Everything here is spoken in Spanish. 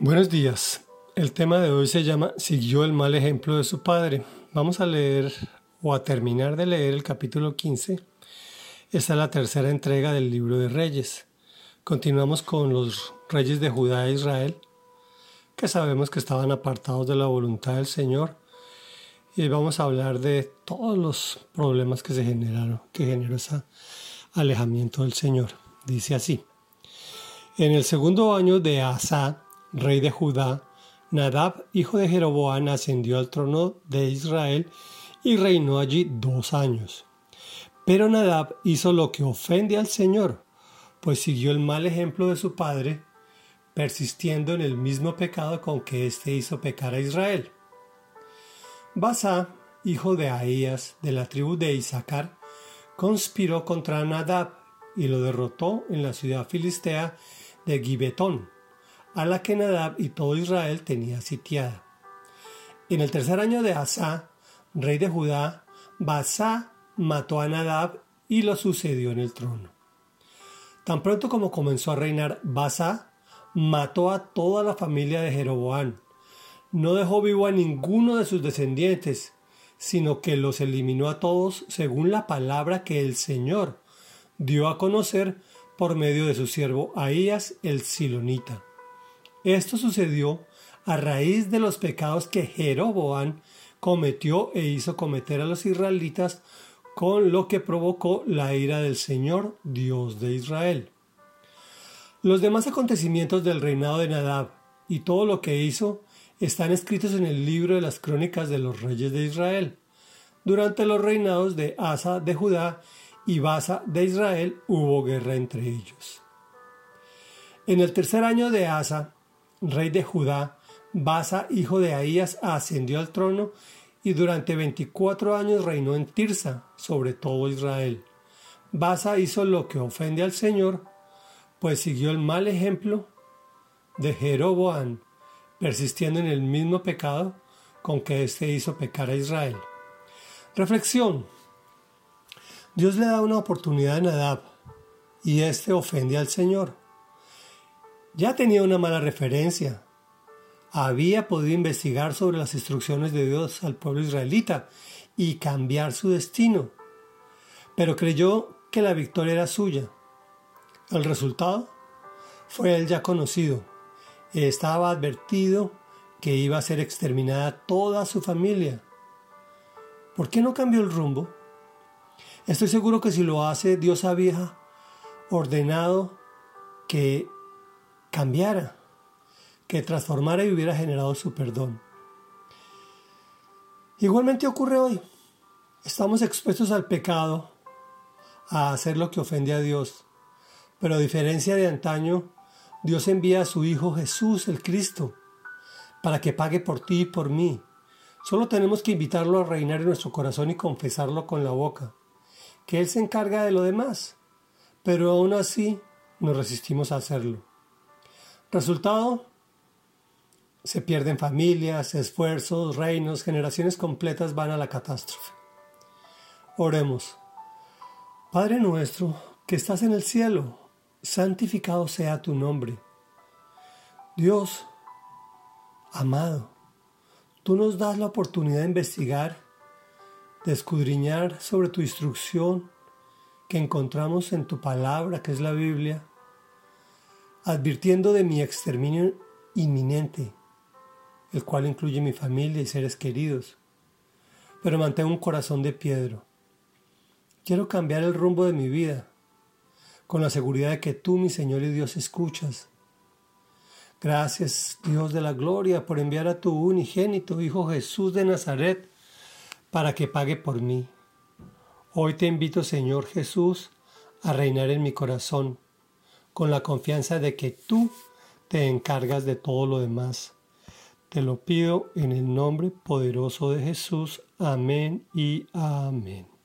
Buenos días. El tema de hoy se llama Siguió el mal ejemplo de su padre. Vamos a leer o a terminar de leer el capítulo 15. Esta es la tercera entrega del libro de Reyes. Continuamos con los reyes de Judá e Israel, que sabemos que estaban apartados de la voluntad del Señor. Y vamos a hablar de todos los problemas que se generaron, que generó ese alejamiento del Señor. Dice así. En el segundo año de Asa, rey de Judá, Nadab, hijo de Jeroboam, ascendió al trono de Israel y reinó allí dos años. Pero Nadab hizo lo que ofende al Señor, pues siguió el mal ejemplo de su padre, persistiendo en el mismo pecado con que éste hizo pecar a Israel. Basa, hijo de Ahías, de la tribu de Isaacar, conspiró contra Nadab y lo derrotó en la ciudad filistea de Gibetón a la que Nadab y todo Israel tenía sitiada. En el tercer año de Asa, rey de Judá, Basá mató a Nadab y lo sucedió en el trono. Tan pronto como comenzó a reinar Basá, mató a toda la familia de Jeroboam. No dejó vivo a ninguno de sus descendientes, sino que los eliminó a todos según la palabra que el Señor dio a conocer por medio de su siervo Ahías el Silonita. Esto sucedió a raíz de los pecados que Jeroboam cometió e hizo cometer a los israelitas, con lo que provocó la ira del Señor, Dios de Israel. Los demás acontecimientos del reinado de Nadab y todo lo que hizo están escritos en el libro de las crónicas de los reyes de Israel. Durante los reinados de Asa de Judá y Basa de Israel hubo guerra entre ellos. En el tercer año de Asa, rey de Judá, Basa, hijo de Ahías, ascendió al trono y durante veinticuatro años reinó en Tirsa sobre todo Israel. Basa hizo lo que ofende al Señor, pues siguió el mal ejemplo de Jeroboam, persistiendo en el mismo pecado con que éste hizo pecar a Israel. Reflexión. Dios le da una oportunidad a Nadab y éste ofende al Señor. Ya tenía una mala referencia. Había podido investigar sobre las instrucciones de Dios al pueblo israelita y cambiar su destino, pero creyó que la victoria era suya. El resultado fue el ya conocido. Estaba advertido que iba a ser exterminada toda su familia. ¿Por qué no cambió el rumbo? Estoy seguro que si lo hace, Dios había ordenado que cambiara, que transformara y hubiera generado su perdón. Igualmente ocurre hoy. Estamos expuestos al pecado, a hacer lo que ofende a Dios. Pero a diferencia de antaño, Dios envía a su Hijo Jesús, el Cristo, para que pague por ti y por mí. Solo tenemos que invitarlo a reinar en nuestro corazón y confesarlo con la boca, que Él se encarga de lo demás. Pero aún así nos resistimos a hacerlo. Resultado, se pierden familias, esfuerzos, reinos, generaciones completas van a la catástrofe. Oremos. Padre nuestro, que estás en el cielo, santificado sea tu nombre. Dios, amado, tú nos das la oportunidad de investigar, de escudriñar sobre tu instrucción que encontramos en tu palabra, que es la Biblia, advirtiendo de mi exterminio inminente, el cual incluye mi familia y seres queridos. Pero mantengo un corazón de piedra. Quiero cambiar el rumbo de mi vida, con la seguridad de que tú, mi Señor y Dios, escuchas. Gracias, Dios de la gloria, por enviar a tu unigénito Hijo Jesús de Nazaret para que pague por mí. Hoy te invito, Señor Jesús, a reinar en mi corazón con la confianza de que tú te encargas de todo lo demás. Te lo pido en el nombre poderoso de Jesús. Amén y amén.